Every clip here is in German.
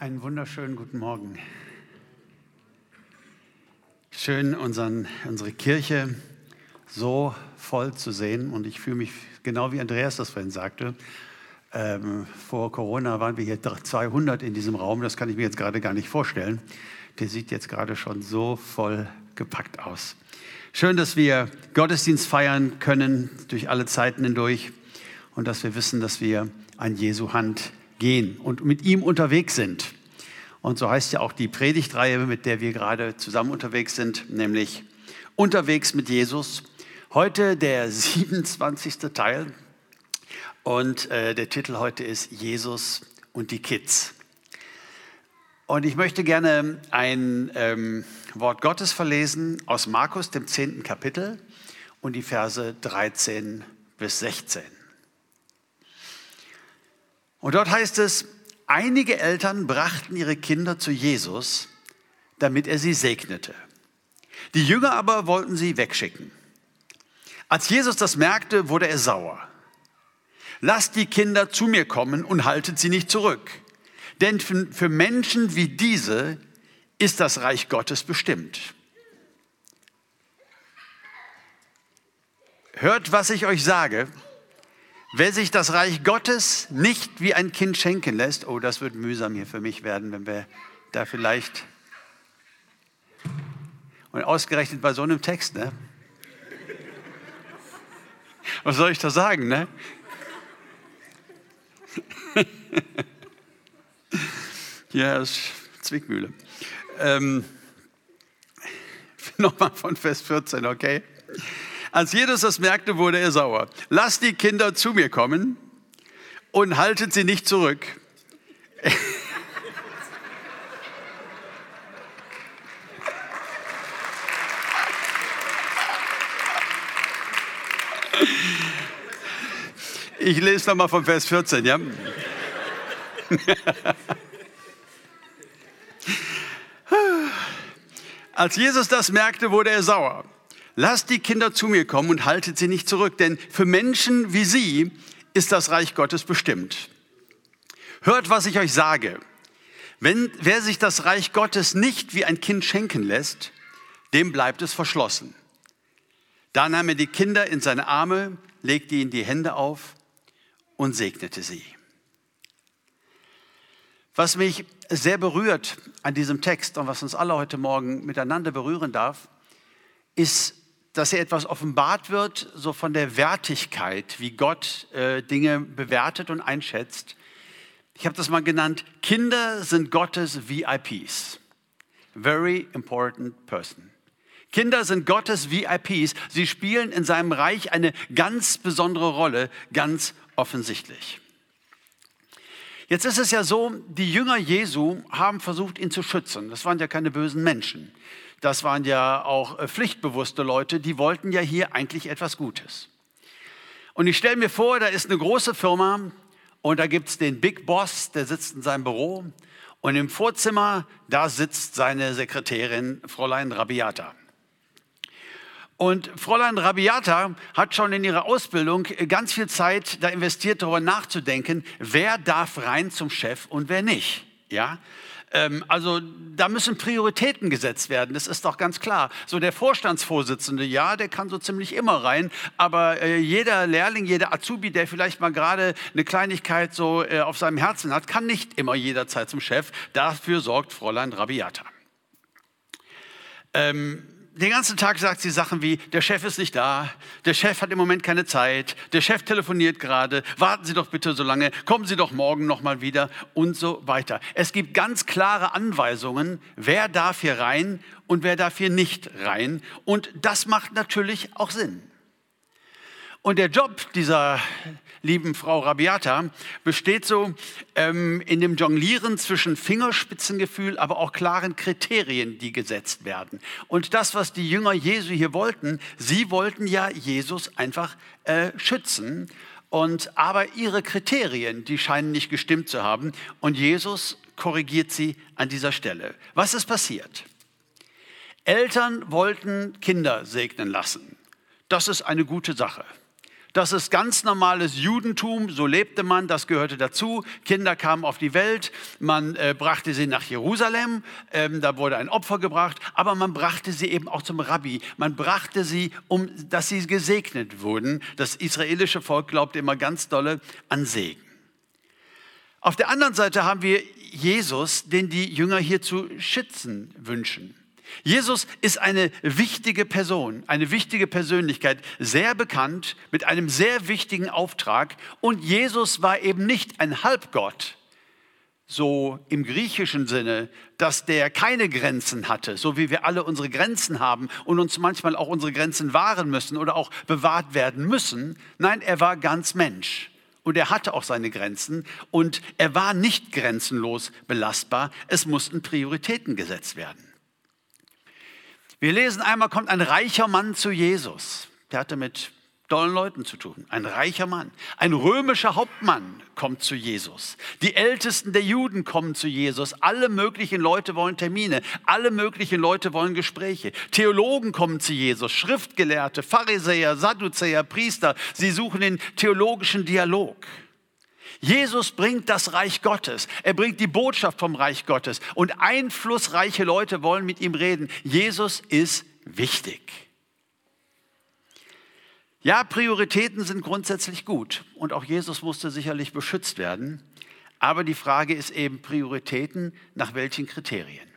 Einen wunderschönen guten Morgen. Schön, unseren, unsere Kirche so voll zu sehen. Und ich fühle mich genau wie Andreas das vorhin sagte. Ähm, vor Corona waren wir hier 200 in diesem Raum. Das kann ich mir jetzt gerade gar nicht vorstellen. Der sieht jetzt gerade schon so voll gepackt aus. Schön, dass wir Gottesdienst feiern können durch alle Zeiten hindurch und dass wir wissen, dass wir an Jesu Hand gehen und mit ihm unterwegs sind. Und so heißt ja auch die Predigtreihe, mit der wir gerade zusammen unterwegs sind, nämlich Unterwegs mit Jesus. Heute der 27. Teil und äh, der Titel heute ist Jesus und die Kids. Und ich möchte gerne ein ähm, Wort Gottes verlesen aus Markus, dem 10. Kapitel und die Verse 13 bis 16. Und dort heißt es, einige Eltern brachten ihre Kinder zu Jesus, damit er sie segnete. Die Jünger aber wollten sie wegschicken. Als Jesus das merkte, wurde er sauer. Lasst die Kinder zu mir kommen und haltet sie nicht zurück. Denn für Menschen wie diese ist das Reich Gottes bestimmt. Hört, was ich euch sage. Wer sich das Reich Gottes nicht wie ein Kind schenken lässt, oh, das wird mühsam hier für mich werden, wenn wir da vielleicht. Und ausgerechnet bei so einem Text, ne? Was soll ich da sagen, ne? ja, ist Zwickmühle. Ähm, Nochmal von Vers 14, okay? Als Jesus das merkte, wurde er sauer. Lasst die Kinder zu mir kommen und haltet sie nicht zurück. Ich lese nochmal von Vers 14, ja? Als Jesus das merkte, wurde er sauer. Lasst die Kinder zu mir kommen und haltet sie nicht zurück, denn für Menschen wie sie ist das Reich Gottes bestimmt. Hört, was ich euch sage. Wenn, wer sich das Reich Gottes nicht wie ein Kind schenken lässt, dem bleibt es verschlossen. Da nahm er die Kinder in seine Arme, legte ihnen die Hände auf und segnete sie. Was mich sehr berührt an diesem Text und was uns alle heute Morgen miteinander berühren darf, ist dass hier etwas offenbart wird, so von der Wertigkeit, wie Gott äh, Dinge bewertet und einschätzt. Ich habe das mal genannt, Kinder sind Gottes VIPs. Very important person. Kinder sind Gottes VIPs. Sie spielen in seinem Reich eine ganz besondere Rolle, ganz offensichtlich. Jetzt ist es ja so, die Jünger Jesu haben versucht, ihn zu schützen. Das waren ja keine bösen Menschen das waren ja auch äh, pflichtbewusste Leute, die wollten ja hier eigentlich etwas Gutes. Und ich stelle mir vor, da ist eine große Firma und da gibt es den Big Boss, der sitzt in seinem Büro und im Vorzimmer, da sitzt seine Sekretärin, Fräulein Rabiata. Und Fräulein Rabiata hat schon in ihrer Ausbildung ganz viel Zeit da investiert, darüber nachzudenken, wer darf rein zum Chef und wer nicht. Ja, ähm, also da müssen Prioritäten gesetzt werden, das ist doch ganz klar. So der Vorstandsvorsitzende, ja, der kann so ziemlich immer rein, aber äh, jeder Lehrling, jeder Azubi, der vielleicht mal gerade eine Kleinigkeit so äh, auf seinem Herzen hat, kann nicht immer jederzeit zum Chef. Dafür sorgt Fräulein Rabiata. Ähm, den ganzen Tag sagt sie Sachen wie, der Chef ist nicht da, der Chef hat im Moment keine Zeit, der Chef telefoniert gerade, warten Sie doch bitte so lange, kommen Sie doch morgen nochmal wieder und so weiter. Es gibt ganz klare Anweisungen, wer darf hier rein und wer darf hier nicht rein. Und das macht natürlich auch Sinn. Und der Job dieser lieben Frau Rabiata besteht so ähm, in dem Jonglieren zwischen Fingerspitzengefühl, aber auch klaren Kriterien, die gesetzt werden. Und das, was die Jünger Jesu hier wollten, sie wollten ja Jesus einfach äh, schützen. Und aber ihre Kriterien, die scheinen nicht gestimmt zu haben. Und Jesus korrigiert sie an dieser Stelle. Was ist passiert? Eltern wollten Kinder segnen lassen. Das ist eine gute Sache. Das ist ganz normales Judentum, so lebte man, das gehörte dazu. Kinder kamen auf die Welt, man äh, brachte sie nach Jerusalem, ähm, da wurde ein Opfer gebracht, aber man brachte sie eben auch zum Rabbi. Man brachte sie, um dass sie gesegnet wurden. Das israelische Volk glaubte immer ganz dolle an Segen. Auf der anderen Seite haben wir Jesus, den die Jünger hier zu schützen wünschen. Jesus ist eine wichtige Person, eine wichtige Persönlichkeit, sehr bekannt, mit einem sehr wichtigen Auftrag. Und Jesus war eben nicht ein Halbgott, so im griechischen Sinne, dass der keine Grenzen hatte, so wie wir alle unsere Grenzen haben und uns manchmal auch unsere Grenzen wahren müssen oder auch bewahrt werden müssen. Nein, er war ganz Mensch. Und er hatte auch seine Grenzen und er war nicht grenzenlos belastbar. Es mussten Prioritäten gesetzt werden. Wir lesen einmal, kommt ein reicher Mann zu Jesus. Der hatte mit dollen Leuten zu tun. Ein reicher Mann. Ein römischer Hauptmann kommt zu Jesus. Die Ältesten der Juden kommen zu Jesus. Alle möglichen Leute wollen Termine. Alle möglichen Leute wollen Gespräche. Theologen kommen zu Jesus. Schriftgelehrte, Pharisäer, Sadduzäer, Priester. Sie suchen den theologischen Dialog. Jesus bringt das Reich Gottes. Er bringt die Botschaft vom Reich Gottes. Und einflussreiche Leute wollen mit ihm reden. Jesus ist wichtig. Ja, Prioritäten sind grundsätzlich gut. Und auch Jesus musste sicherlich beschützt werden. Aber die Frage ist eben Prioritäten nach welchen Kriterien?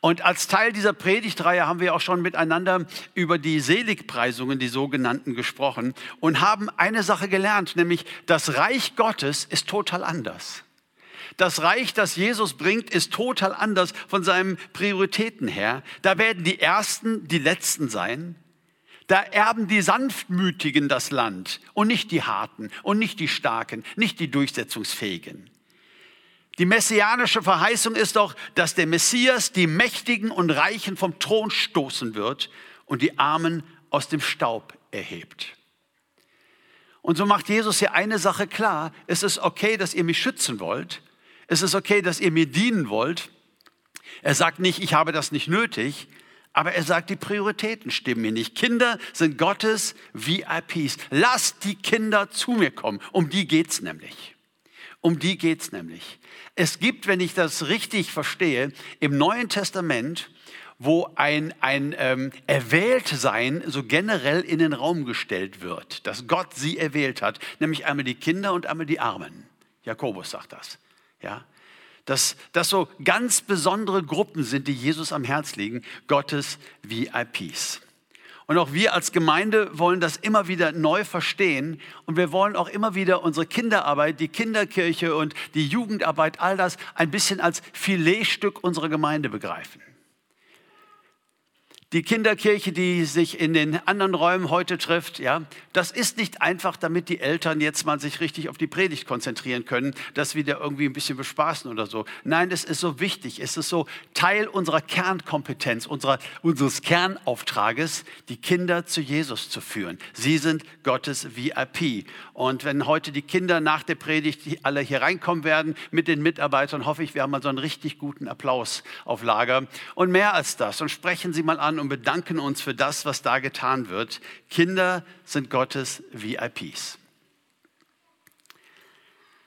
Und als Teil dieser Predigtreihe haben wir auch schon miteinander über die Seligpreisungen, die sogenannten, gesprochen und haben eine Sache gelernt, nämlich das Reich Gottes ist total anders. Das Reich, das Jesus bringt, ist total anders von seinen Prioritäten her. Da werden die Ersten die Letzten sein. Da erben die Sanftmütigen das Land und nicht die Harten und nicht die Starken, nicht die Durchsetzungsfähigen. Die messianische Verheißung ist doch, dass der Messias die Mächtigen und Reichen vom Thron stoßen wird und die Armen aus dem Staub erhebt. Und so macht Jesus hier eine Sache klar. Es ist okay, dass ihr mich schützen wollt. Es ist okay, dass ihr mir dienen wollt. Er sagt nicht, ich habe das nicht nötig, aber er sagt, die Prioritäten stimmen mir nicht. Kinder sind Gottes VIPs. Lasst die Kinder zu mir kommen. Um die geht's nämlich. Um die geht's nämlich. Es gibt, wenn ich das richtig verstehe, im Neuen Testament, wo ein, ein ähm, Erwähltsein so generell in den Raum gestellt wird, dass Gott sie erwählt hat, nämlich einmal die Kinder und einmal die Armen. Jakobus sagt das. Ja? Dass das so ganz besondere Gruppen sind, die Jesus am Herz liegen, Gottes VIPs. Und auch wir als Gemeinde wollen das immer wieder neu verstehen. Und wir wollen auch immer wieder unsere Kinderarbeit, die Kinderkirche und die Jugendarbeit, all das ein bisschen als Filetstück unserer Gemeinde begreifen. Die Kinderkirche, die sich in den anderen Räumen heute trifft, ja, das ist nicht einfach, damit die Eltern jetzt mal sich richtig auf die Predigt konzentrieren können, das wieder irgendwie ein bisschen bespaßen oder so. Nein, es ist so wichtig, es ist so Teil unserer Kernkompetenz, unserer, unseres Kernauftrages, die Kinder zu Jesus zu führen. Sie sind Gottes VIP. Und wenn heute die Kinder nach der Predigt alle hier reinkommen werden mit den Mitarbeitern, hoffe ich, wir haben mal so einen richtig guten Applaus auf Lager. Und mehr als das. Und sprechen Sie mal an und bedanken uns für das, was da getan wird. Kinder sind Gottes VIPs.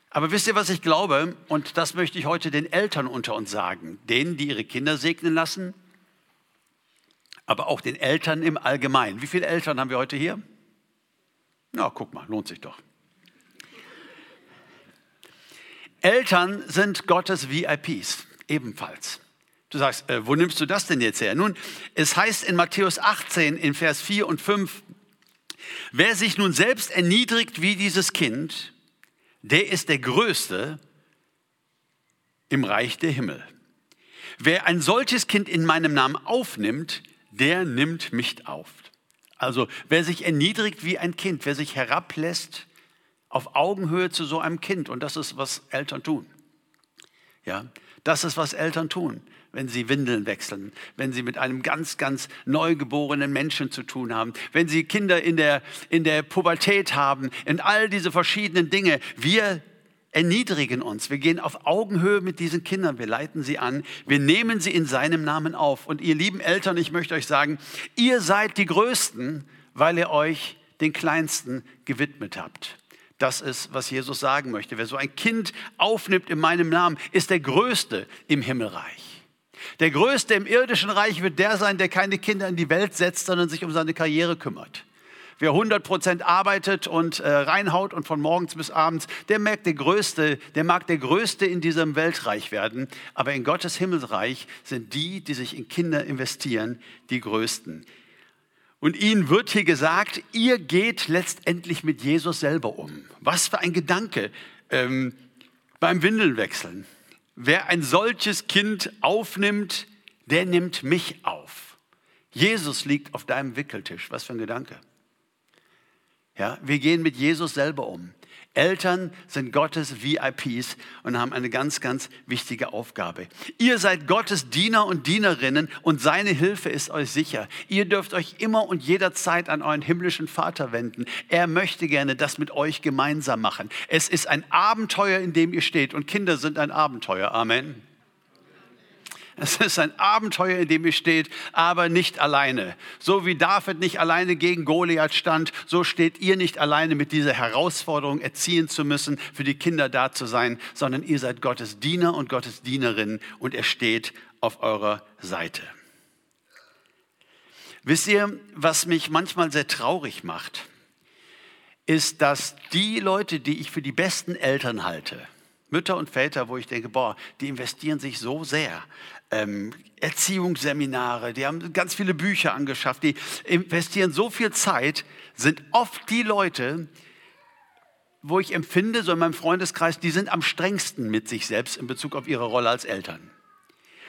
Aber wisst ihr, was ich glaube? Und das möchte ich heute den Eltern unter uns sagen, denen, die ihre Kinder segnen lassen, aber auch den Eltern im Allgemeinen. Wie viele Eltern haben wir heute hier? Na, guck mal, lohnt sich doch. Eltern sind Gottes VIPs ebenfalls. Du sagst, äh, wo nimmst du das denn jetzt her? Nun, es heißt in Matthäus 18 in Vers 4 und 5, wer sich nun selbst erniedrigt wie dieses Kind, der ist der Größte im Reich der Himmel. Wer ein solches Kind in meinem Namen aufnimmt, der nimmt mich auf. Also wer sich erniedrigt wie ein Kind, wer sich herablässt auf Augenhöhe zu so einem Kind, und das ist, was Eltern tun. Ja, das ist, was Eltern tun wenn sie Windeln wechseln, wenn sie mit einem ganz, ganz neugeborenen Menschen zu tun haben, wenn sie Kinder in der, in der Pubertät haben, in all diese verschiedenen Dinge. Wir erniedrigen uns. Wir gehen auf Augenhöhe mit diesen Kindern. Wir leiten sie an. Wir nehmen sie in seinem Namen auf. Und ihr lieben Eltern, ich möchte euch sagen, ihr seid die Größten, weil ihr euch den Kleinsten gewidmet habt. Das ist, was Jesus sagen möchte. Wer so ein Kind aufnimmt in meinem Namen, ist der Größte im Himmelreich. Der Größte im irdischen Reich wird der sein, der keine Kinder in die Welt setzt, sondern sich um seine Karriere kümmert. Wer 100 Prozent arbeitet und äh, reinhaut und von morgens bis abends, der merkt der Größte, der mag der Größte in diesem Weltreich werden. Aber in Gottes Himmelsreich sind die, die sich in Kinder investieren, die Größten. Und ihnen wird hier gesagt, ihr geht letztendlich mit Jesus selber um. Was für ein Gedanke ähm, beim Windelnwechseln. Wer ein solches Kind aufnimmt, der nimmt mich auf. Jesus liegt auf deinem Wickeltisch. Was für ein Gedanke. Ja, wir gehen mit Jesus selber um. Eltern sind Gottes VIPs und haben eine ganz, ganz wichtige Aufgabe. Ihr seid Gottes Diener und Dienerinnen und seine Hilfe ist euch sicher. Ihr dürft euch immer und jederzeit an euren himmlischen Vater wenden. Er möchte gerne das mit euch gemeinsam machen. Es ist ein Abenteuer, in dem ihr steht und Kinder sind ein Abenteuer. Amen. Es ist ein Abenteuer, in dem ihr steht, aber nicht alleine. So wie David nicht alleine gegen Goliath stand, so steht ihr nicht alleine mit dieser Herausforderung, erziehen zu müssen, für die Kinder da zu sein, sondern ihr seid Gottes Diener und Gottes Dienerin und er steht auf eurer Seite. Wisst ihr, was mich manchmal sehr traurig macht, ist, dass die Leute, die ich für die besten Eltern halte, Mütter und Väter, wo ich denke, boah, die investieren sich so sehr. Ähm, Erziehungsseminare, die haben ganz viele Bücher angeschafft, die investieren so viel Zeit, sind oft die Leute, wo ich empfinde, so in meinem Freundeskreis, die sind am strengsten mit sich selbst in Bezug auf ihre Rolle als Eltern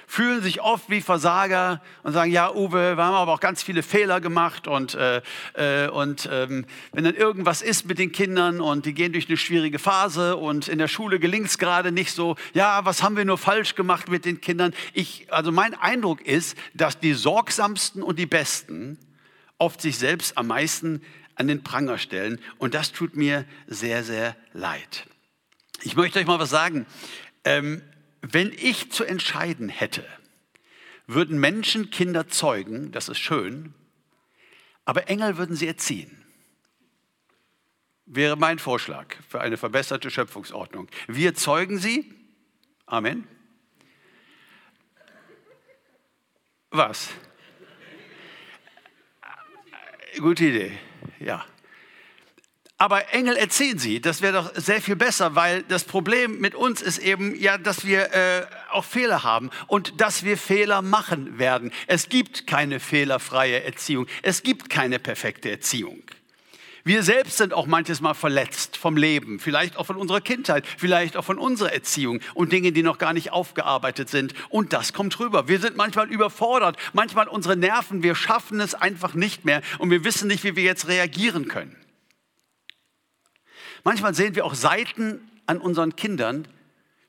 fühlen sich oft wie Versager und sagen, ja, Uwe, wir haben aber auch ganz viele Fehler gemacht und, äh, äh, und ähm, wenn dann irgendwas ist mit den Kindern und die gehen durch eine schwierige Phase und in der Schule gelingt es gerade nicht so, ja, was haben wir nur falsch gemacht mit den Kindern? Ich, also mein Eindruck ist, dass die sorgsamsten und die Besten oft sich selbst am meisten an den Pranger stellen und das tut mir sehr, sehr leid. Ich möchte euch mal was sagen. Ähm, wenn ich zu entscheiden hätte, würden Menschen Kinder zeugen, das ist schön, aber Engel würden sie erziehen. Wäre mein Vorschlag für eine verbesserte Schöpfungsordnung. Wir zeugen sie. Amen. Was? Gute Idee, ja. Aber Engel erzählen sie, das wäre doch sehr viel besser, weil das Problem mit uns ist eben ja, dass wir äh, auch Fehler haben und dass wir Fehler machen werden. Es gibt keine fehlerfreie Erziehung. Es gibt keine perfekte Erziehung. Wir selbst sind auch manches Mal verletzt vom Leben, vielleicht auch von unserer Kindheit, vielleicht auch von unserer Erziehung und Dinge, die noch gar nicht aufgearbeitet sind. Und das kommt rüber. Wir sind manchmal überfordert, manchmal unsere Nerven, wir schaffen es einfach nicht mehr und wir wissen nicht, wie wir jetzt reagieren können. Manchmal sehen wir auch Seiten an unseren Kindern,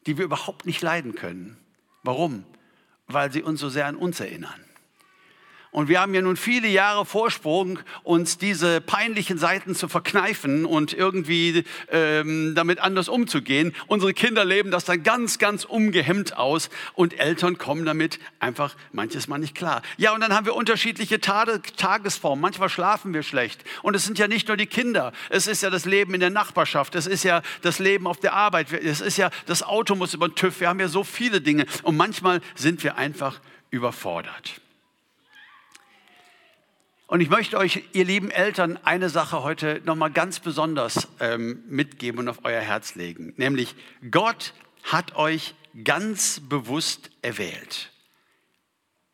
die wir überhaupt nicht leiden können. Warum? Weil sie uns so sehr an uns erinnern. Und wir haben ja nun viele Jahre Vorsprung, uns diese peinlichen Seiten zu verkneifen und irgendwie ähm, damit anders umzugehen. Unsere Kinder leben das dann ganz, ganz umgehemmt aus und Eltern kommen damit einfach manches Mal nicht klar. Ja, und dann haben wir unterschiedliche Tage, Tagesformen. Manchmal schlafen wir schlecht. Und es sind ja nicht nur die Kinder. Es ist ja das Leben in der Nachbarschaft. Es ist ja das Leben auf der Arbeit. Es ist ja, das Auto muss über den TÜV. Wir haben ja so viele Dinge. Und manchmal sind wir einfach überfordert. Und ich möchte euch, ihr lieben Eltern, eine Sache heute nochmal ganz besonders ähm, mitgeben und auf euer Herz legen. Nämlich, Gott hat euch ganz bewusst erwählt.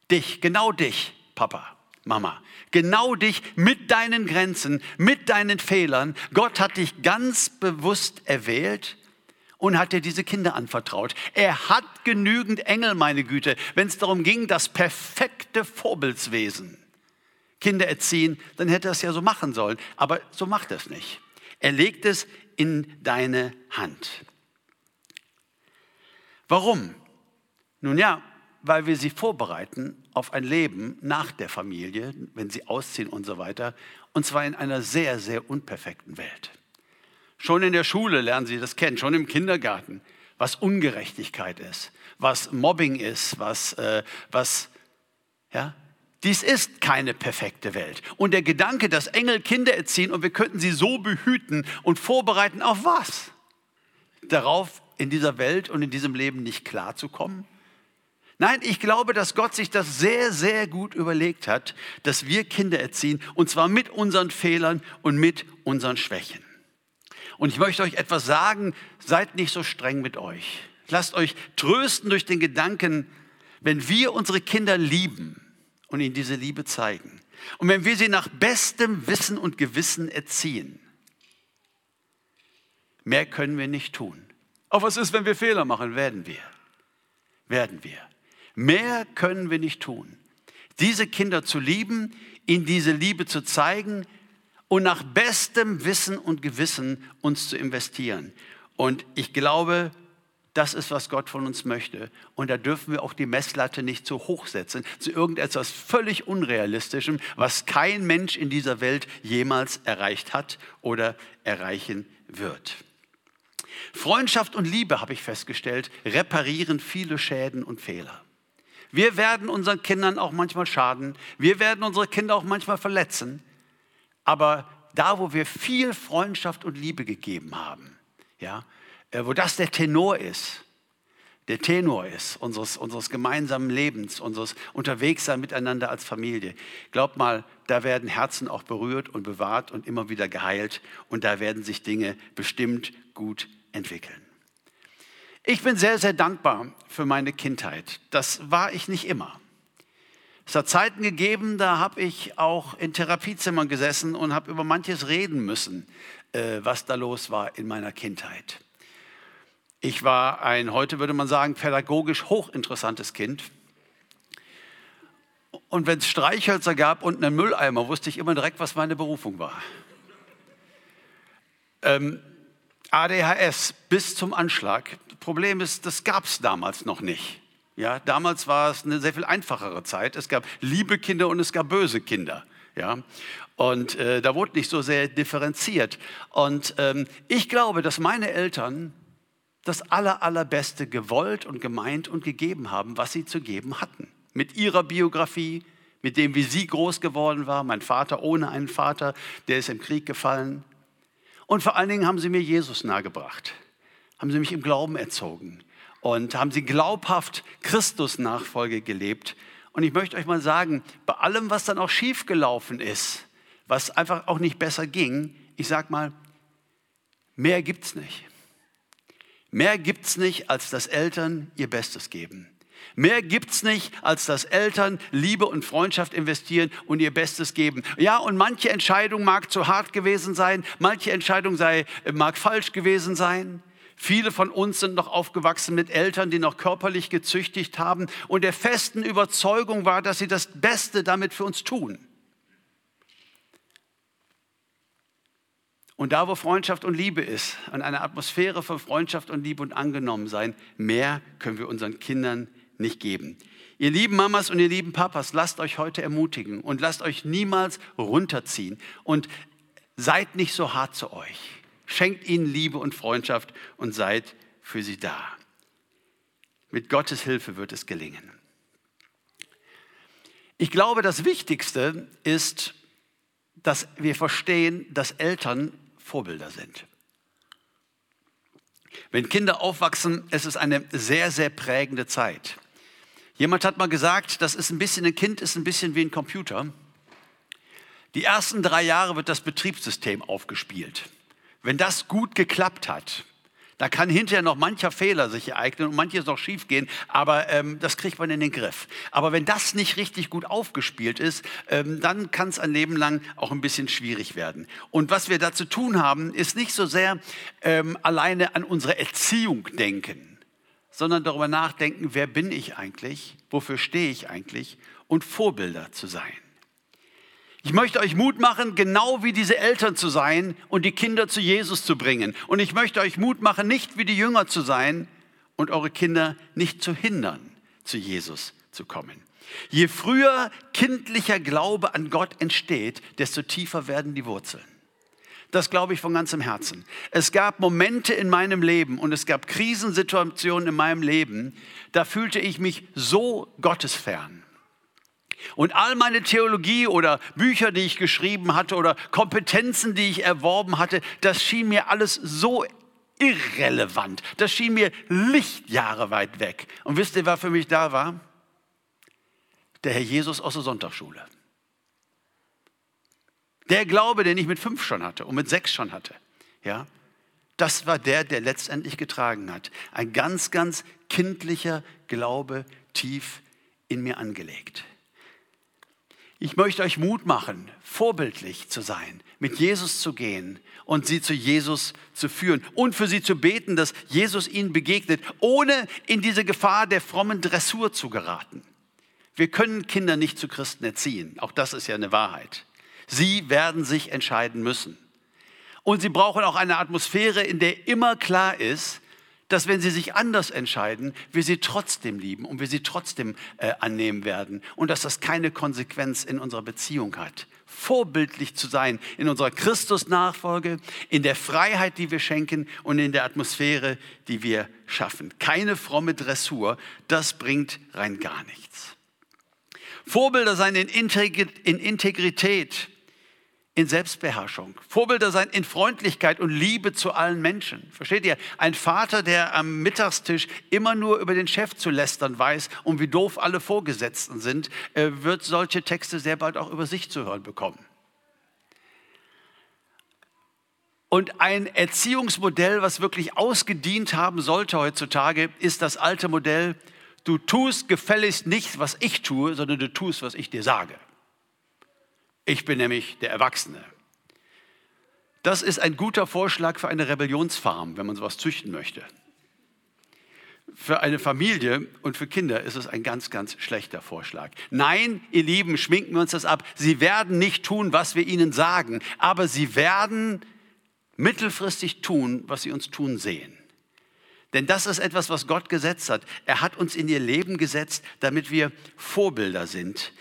Dich, genau dich, Papa, Mama. Genau dich mit deinen Grenzen, mit deinen Fehlern. Gott hat dich ganz bewusst erwählt und hat dir diese Kinder anvertraut. Er hat genügend Engel, meine Güte, wenn es darum ging, das perfekte Vorbildswesen Kinder erziehen, dann hätte er es ja so machen sollen. Aber so macht er es nicht. Er legt es in deine Hand. Warum? Nun ja, weil wir sie vorbereiten auf ein Leben nach der Familie, wenn sie ausziehen und so weiter, und zwar in einer sehr, sehr unperfekten Welt. Schon in der Schule lernen sie das kennen, schon im Kindergarten, was Ungerechtigkeit ist, was Mobbing ist, was, äh, was ja, Dies ist keine perfekte Welt. Und der Gedanke, dass Engel Kinder erziehen und wir könnten sie so behüten und vorbereiten, auf was? Darauf in dieser Welt und in diesem Leben nicht klarzukommen? Nein, ich glaube, dass Gott sich das sehr, sehr gut überlegt hat, dass wir Kinder erziehen und zwar mit unseren Fehlern und mit unseren Schwächen. Und ich möchte euch etwas sagen, seid nicht so streng mit euch. Lasst euch trösten durch den Gedanken, wenn wir unsere Kinder lieben und ihnen diese Liebe zeigen und wenn wir sie nach bestem Wissen und Gewissen erziehen, mehr können wir nicht tun. Auch was ist, wenn wir Fehler machen? Werden wir. Werden wir. Mehr können wir nicht tun. Diese Kinder zu lieben, ihnen diese Liebe zu zeigen und nach bestem Wissen und Gewissen uns zu investieren. Und ich glaube, das ist, was Gott von uns möchte. Und da dürfen wir auch die Messlatte nicht zu hoch setzen, zu irgendetwas völlig Unrealistischem, was kein Mensch in dieser Welt jemals erreicht hat oder erreichen wird. Freundschaft und Liebe, habe ich festgestellt, reparieren viele Schäden und Fehler. Wir werden unseren Kindern auch manchmal schaden. Wir werden unsere Kinder auch manchmal verletzen. Aber da, wo wir viel Freundschaft und Liebe gegeben haben, ja, äh, wo das der Tenor ist, der Tenor ist unseres, unseres gemeinsamen Lebens, unseres Unterwegssein miteinander als Familie. Glaubt mal, da werden Herzen auch berührt und bewahrt und immer wieder geheilt und da werden sich Dinge bestimmt gut entwickeln. Ich bin sehr, sehr dankbar für meine Kindheit. Das war ich nicht immer. Es hat Zeiten gegeben, da habe ich auch in Therapiezimmern gesessen und habe über manches reden müssen, äh, was da los war in meiner Kindheit. Ich war ein, heute würde man sagen, pädagogisch hochinteressantes Kind. Und wenn es Streichhölzer gab und einen Mülleimer, wusste ich immer direkt, was meine Berufung war. Ähm, ADHS bis zum Anschlag. Problem ist, das gab es damals noch nicht. Ja, damals war es eine sehr viel einfachere Zeit. Es gab liebe Kinder und es gab böse Kinder. Ja, und äh, da wurde nicht so sehr differenziert. Und ähm, ich glaube, dass meine Eltern das aller, allerbeste gewollt und gemeint und gegeben haben, was sie zu geben hatten. Mit ihrer Biografie, mit dem, wie sie groß geworden war. Mein Vater ohne einen Vater, der ist im Krieg gefallen. Und vor allen Dingen haben sie mir Jesus nahegebracht, haben sie mich im Glauben erzogen und haben sie glaubhaft Christus Nachfolge gelebt. Und ich möchte euch mal sagen, bei allem, was dann auch schiefgelaufen ist, was einfach auch nicht besser ging, ich sag mal, mehr gibt's nicht. Mehr gibt's nicht, als dass Eltern ihr Bestes geben. Mehr gibt's nicht, als dass Eltern Liebe und Freundschaft investieren und ihr Bestes geben. Ja, und manche Entscheidung mag zu hart gewesen sein, manche Entscheidung sei, mag falsch gewesen sein. Viele von uns sind noch aufgewachsen mit Eltern, die noch körperlich gezüchtigt haben und der festen Überzeugung war, dass sie das Beste damit für uns tun. Und da, wo Freundschaft und Liebe ist, an einer Atmosphäre von Freundschaft und Liebe und Angenommensein, mehr können wir unseren Kindern nicht geben. Ihr lieben Mamas und ihr lieben Papas, lasst euch heute ermutigen und lasst euch niemals runterziehen und seid nicht so hart zu euch. Schenkt ihnen Liebe und Freundschaft und seid für sie da. Mit Gottes Hilfe wird es gelingen. Ich glaube, das Wichtigste ist, dass wir verstehen, dass Eltern Vorbilder sind. Wenn Kinder aufwachsen, es ist eine sehr, sehr prägende Zeit. Jemand hat mal gesagt, das ist ein bisschen, ein Kind ist ein bisschen wie ein Computer. Die ersten drei Jahre wird das Betriebssystem aufgespielt. Wenn das gut geklappt hat, da kann hinterher noch mancher Fehler sich ereignen und manches noch schief gehen, aber ähm, das kriegt man in den Griff. Aber wenn das nicht richtig gut aufgespielt ist, ähm, dann kann es ein Leben lang auch ein bisschen schwierig werden. Und was wir da zu tun haben, ist nicht so sehr ähm, alleine an unsere Erziehung denken sondern darüber nachdenken, wer bin ich eigentlich, wofür stehe ich eigentlich und Vorbilder zu sein. Ich möchte euch Mut machen, genau wie diese Eltern zu sein und die Kinder zu Jesus zu bringen. Und ich möchte euch Mut machen, nicht wie die Jünger zu sein und eure Kinder nicht zu hindern, zu Jesus zu kommen. Je früher kindlicher Glaube an Gott entsteht, desto tiefer werden die Wurzeln. Das glaube ich von ganzem Herzen. Es gab Momente in meinem Leben und es gab Krisensituationen in meinem Leben, da fühlte ich mich so gottesfern. Und all meine Theologie oder Bücher, die ich geschrieben hatte oder Kompetenzen, die ich erworben hatte, das schien mir alles so irrelevant. Das schien mir Lichtjahre weit weg. Und wisst ihr, wer für mich da war? Der Herr Jesus aus der Sonntagsschule. Der Glaube, den ich mit fünf schon hatte und mit sechs schon hatte. Ja, das war der, der letztendlich getragen hat. Ein ganz, ganz kindlicher Glaube tief in mir angelegt. Ich möchte euch Mut machen, vorbildlich zu sein, mit Jesus zu gehen und sie zu Jesus zu führen und für sie zu beten, dass Jesus ihnen begegnet, ohne in diese Gefahr der frommen Dressur zu geraten. Wir können Kinder nicht zu Christen erziehen, auch das ist ja eine Wahrheit. Sie werden sich entscheiden müssen. Und sie brauchen auch eine Atmosphäre, in der immer klar ist, dass wenn sie sich anders entscheiden, wir sie trotzdem lieben und wir sie trotzdem äh, annehmen werden und dass das keine Konsequenz in unserer Beziehung hat. Vorbildlich zu sein in unserer Christusnachfolge, in der Freiheit, die wir schenken und in der Atmosphäre, die wir schaffen. Keine fromme Dressur, das bringt rein gar nichts. Vorbilder sein in Integrität, in Selbstbeherrschung. Vorbilder sein in Freundlichkeit und Liebe zu allen Menschen. Versteht ihr? Ein Vater, der am Mittagstisch immer nur über den Chef zu lästern weiß und wie doof alle Vorgesetzten sind, äh, wird solche Texte sehr bald auch über sich zu hören bekommen. Und ein Erziehungsmodell, was wirklich ausgedient haben sollte heutzutage, ist das alte Modell, du tust gefälligst nicht, was ich tue, sondern du tust, was ich dir sage. Ich bin nämlich der Erwachsene. Das ist ein guter Vorschlag für eine Rebellionsfarm, wenn man sowas züchten möchte. Für eine Familie und für Kinder ist es ein ganz, ganz schlechter Vorschlag. Nein, ihr Lieben, schminken wir uns das ab. Sie werden nicht tun, was wir ihnen sagen, aber sie werden mittelfristig tun, was sie uns tun sehen. Denn das ist etwas, was Gott gesetzt hat. Er hat uns in ihr Leben gesetzt, damit wir Vorbilder sind,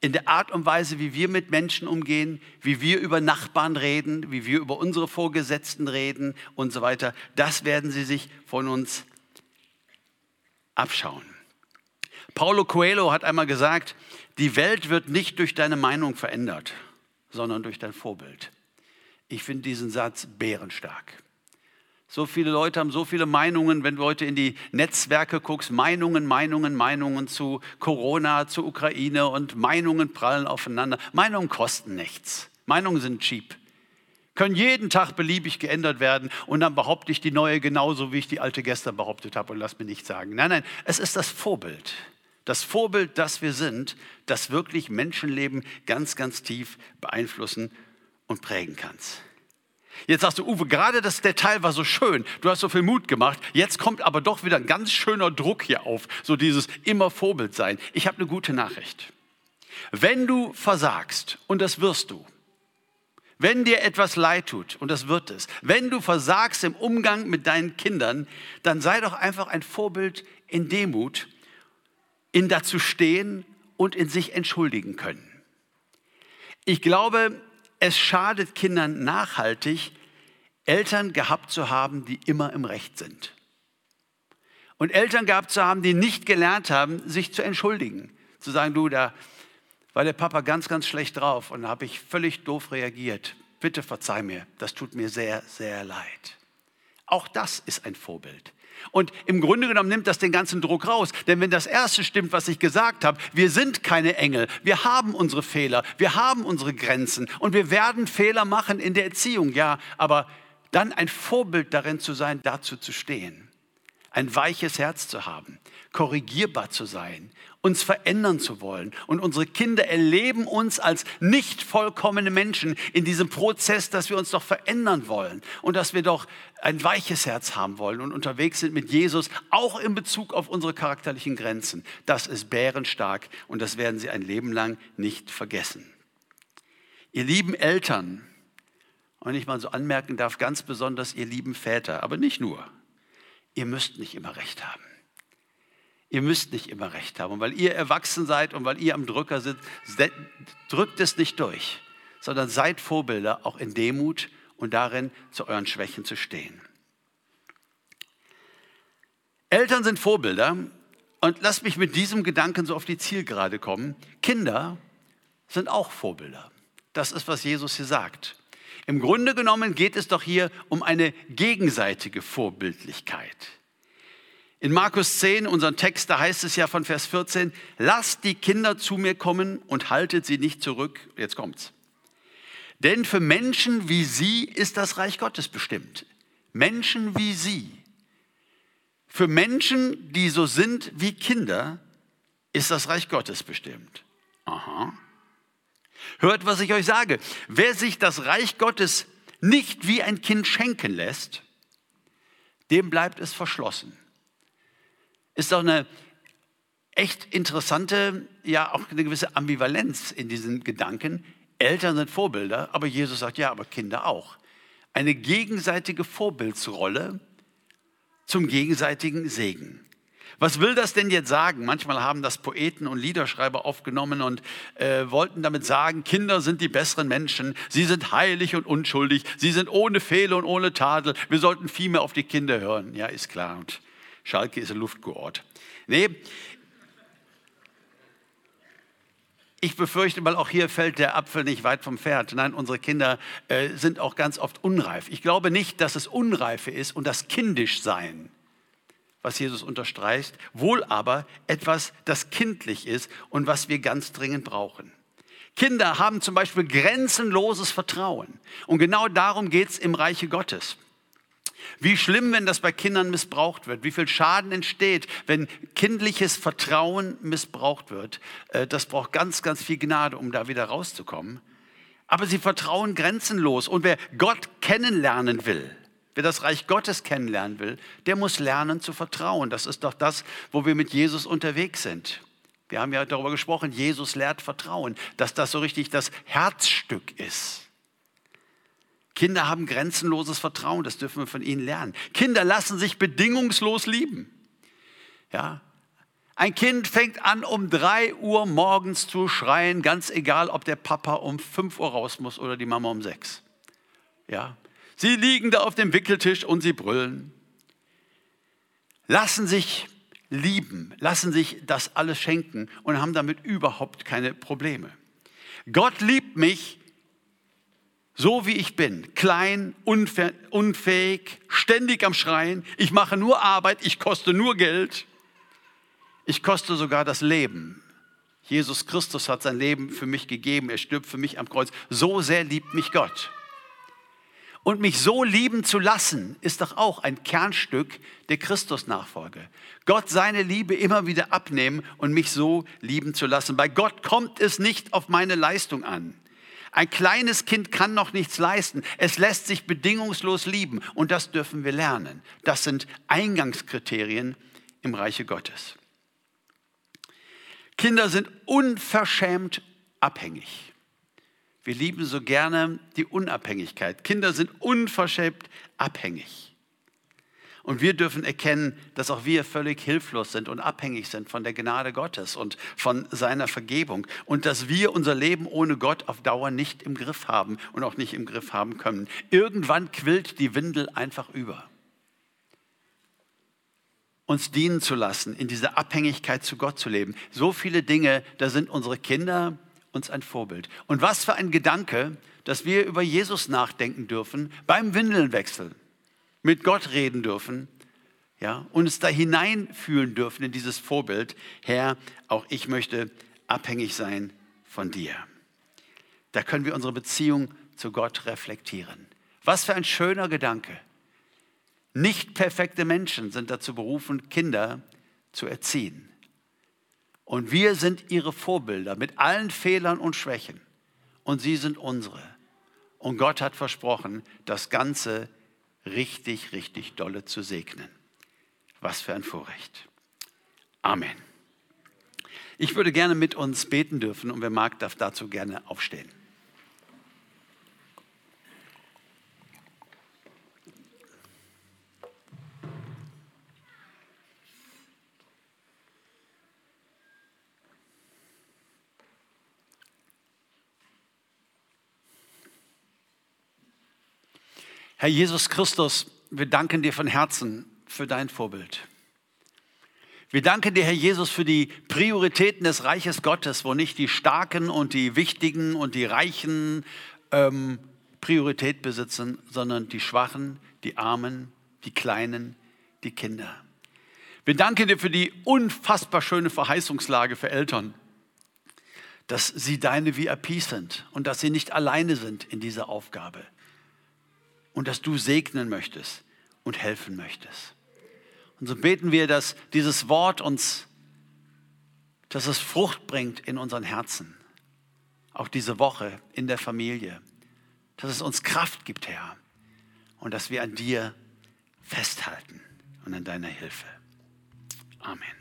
in der Art und Weise, wie wir mit Menschen umgehen, wie wir über Nachbarn reden, wie wir über unsere Vorgesetzten reden und so weiter, das werden sie sich von uns abschauen. Paulo Coelho hat einmal gesagt, die Welt wird nicht durch deine Meinung verändert, sondern durch dein Vorbild. Ich finde diesen Satz bärenstark. So viele Leute haben so viele Meinungen, wenn du heute in die Netzwerke guckst, Meinungen, Meinungen, Meinungen zu Corona, zu Ukraine und Meinungen prallen aufeinander. Meinungen kosten nichts. Meinungen sind cheap. Können jeden Tag beliebig geändert werden und dann behaupte ich die neue genauso, wie ich die alte gestern behauptet habe und lass mir nichts sagen. Nein, nein, es ist das Vorbild. Das Vorbild, das wir sind, das wirklich Menschenleben ganz, ganz tief beeinflussen und prägen kann. Jetzt sagst du, Uwe, gerade das Detail war so schön, du hast so viel Mut gemacht, jetzt kommt aber doch wieder ein ganz schöner Druck hier auf, so dieses immer Vorbild sein. Ich habe eine gute Nachricht. Wenn du versagst, und das wirst du, wenn dir etwas leid tut, und das wird es, wenn du versagst im Umgang mit deinen Kindern, dann sei doch einfach ein Vorbild in Demut, in dazu stehen und in sich entschuldigen können. Ich glaube, es schadet Kindern nachhaltig, Eltern gehabt zu haben, die immer im Recht sind. Und Eltern gehabt zu haben, die nicht gelernt haben, sich zu entschuldigen. Zu sagen, du, da war der Papa ganz, ganz schlecht drauf und da habe ich völlig doof reagiert. Bitte verzeih mir, das tut mir sehr, sehr leid. Auch das ist ein Vorbild. Und im Grunde genommen nimmt das den ganzen Druck raus. Denn wenn das Erste stimmt, was ich gesagt habe, wir sind keine Engel, wir haben unsere Fehler, wir haben unsere Grenzen. Und wir werden Fehler machen in der Erziehung, ja, aber dann ein Vorbild darin zu sein, dazu zu stehen, ein weiches Herz zu haben, korrigierbar zu sein, uns verändern zu wollen. Und unsere Kinder erleben uns als nicht vollkommene Menschen in diesem Prozess, dass wir uns doch verändern wollen und dass wir doch ein weiches Herz haben wollen und unterwegs sind mit Jesus, auch in Bezug auf unsere charakterlichen Grenzen. Das ist bärenstark und das werden sie ein Leben lang nicht vergessen. Ihr lieben Eltern, und ich mal so anmerken darf, ganz besonders ihr lieben Väter, aber nicht nur, ihr müsst nicht immer recht haben. Ihr müsst nicht immer recht haben. Und weil ihr erwachsen seid und weil ihr am Drücker sitzt, drückt es nicht durch, sondern seid Vorbilder auch in Demut und darin, zu euren Schwächen zu stehen. Eltern sind Vorbilder Und lass mich mit diesem Gedanken so auf die Zielgerade kommen. Kinder sind auch Vorbilder. Das ist, was Jesus hier sagt. Im Grunde genommen geht es doch hier um eine gegenseitige Vorbildlichkeit. In Markus 10, unseren Text, da heißt es ja von Vers 14, lasst die Kinder zu mir kommen und haltet sie nicht zurück. Jetzt kommt's. Denn für Menschen wie sie ist das Reich Gottes bestimmt. Menschen wie sie. Für Menschen, die so sind wie Kinder, ist das Reich Gottes bestimmt. Aha. Hört, was ich euch sage. Wer sich das Reich Gottes nicht wie ein Kind schenken lässt, dem bleibt es verschlossen. Ist doch eine echt interessante, ja auch eine gewisse Ambivalenz in diesen Gedanken. Eltern sind Vorbilder, aber Jesus sagt, ja, aber Kinder auch. Eine gegenseitige Vorbildsrolle zum gegenseitigen Segen. Was will das denn jetzt sagen? Manchmal haben das Poeten und Liederschreiber aufgenommen und äh, wollten damit sagen, Kinder sind die besseren Menschen, sie sind heilig und unschuldig, sie sind ohne Fehler und ohne Tadel, wir sollten viel mehr auf die Kinder hören. Ja, ist klar. Und Schalke ist ein Luftkurort. Nee, Ich befürchte mal, auch hier fällt der Apfel nicht weit vom Pferd. Nein, unsere Kinder äh, sind auch ganz oft unreif. Ich glaube nicht, dass es Unreife ist und das Kindischsein, was Jesus unterstreicht, wohl aber etwas, das kindlich ist und was wir ganz dringend brauchen. Kinder haben zum Beispiel grenzenloses Vertrauen. Und genau darum geht es im Reiche Gottes. Wie schlimm, wenn das bei Kindern missbraucht wird, wie viel Schaden entsteht, wenn kindliches Vertrauen missbraucht wird. Äh, das braucht ganz, ganz viel Gnade, um da wieder rauszukommen. Aber sie vertrauen grenzenlos. Und wer Gott kennenlernen will, wer das Reich Gottes kennenlernen will, der muss lernen zu vertrauen. Das ist doch das, wo wir mit Jesus unterwegs sind. Wir haben ja darüber gesprochen, Jesus lehrt Vertrauen, dass das so richtig das Herzstück ist. Kinder haben grenzenloses Vertrauen, das dürfen wir von ihnen lernen. Kinder lassen sich bedingungslos lieben. Ja, ein Kind fängt an, um drei Uhr morgens zu schreien, ganz egal, ob der Papa um fünf Uhr raus muss oder die Mama um sechs. Ja, sie liegen da auf dem Wickeltisch und sie brüllen. Lassen sich lieben, lassen sich das alles schenken und haben damit überhaupt keine Probleme. Gott liebt mich so wie ich bin, klein, unfähig, ständig am Schreien, ich mache nur Arbeit, ich koste nur Geld, ich koste sogar das Leben. Jesus Christus hat sein Leben für mich gegeben, er stirbt für mich am Kreuz. So sehr liebt mich Gott. Und mich so lieben zu lassen, ist doch auch ein Kernstück der Christusnachfolge. Gott seine Liebe immer wieder abnehmen und mich so lieben zu lassen. Bei Gott kommt es nicht auf meine Leistung an. Ein kleines Kind kann noch nichts leisten. Es lässt sich bedingungslos lieben und das dürfen wir lernen. Das sind Eingangskriterien im Reiche Gottes. Kinder sind unverschämt abhängig. Wir lieben so gerne die Unabhängigkeit. Kinder sind unverschämt abhängig. Und wir dürfen erkennen, dass auch wir völlig hilflos sind und abhängig sind von der Gnade Gottes und von seiner Vergebung. Und dass wir unser Leben ohne Gott auf Dauer nicht im Griff haben und auch nicht im Griff haben können. Irgendwann quillt die Windel einfach über. Uns dienen zu lassen, in dieser Abhängigkeit zu Gott zu leben. So viele Dinge, da sind unsere Kinder uns ein Vorbild. Und was für ein Gedanke, dass wir über Jesus nachdenken dürfen beim Windelnwechsel mit Gott reden dürfen, ja, uns da hineinfühlen dürfen in dieses Vorbild. Herr, auch ich möchte abhängig sein von dir. Da können wir unsere Beziehung zu Gott reflektieren. Was für ein schöner Gedanke. Nicht perfekte Menschen sind dazu berufen, Kinder zu erziehen. Und wir sind ihre Vorbilder mit allen Fehlern und Schwächen. Und sie sind unsere. Und Gott hat versprochen, das Ganze richtig, richtig dolle zu segnen. Was für ein Vorrecht. Amen. Ich würde gerne mit uns beten dürfen und wer mag, darf dazu gerne aufstehen. Herr Jesus Christus, wir danken dir von Herzen für dein Vorbild. Wir danken dir, Herr Jesus, für die Prioritäten des Reiches Gottes, wo nicht die Starken und die Wichtigen und die Reichen ähm, Priorität besitzen, sondern die Schwachen, die Armen, die Kleinen, die Kinder. Wir danken dir für die unfassbar schöne Verheißungslage für Eltern, dass sie deine VIPs sind und dass sie nicht alleine sind in dieser Aufgabe und dass du segnen möchtest und helfen möchtest. Und so beten wir, dass dieses Wort uns, dass es Frucht bringt in unseren Herzen, auch diese Woche in der Familie, dass es uns Kraft gibt, Herr, und dass wir an dir festhalten und an deiner Hilfe. Amen.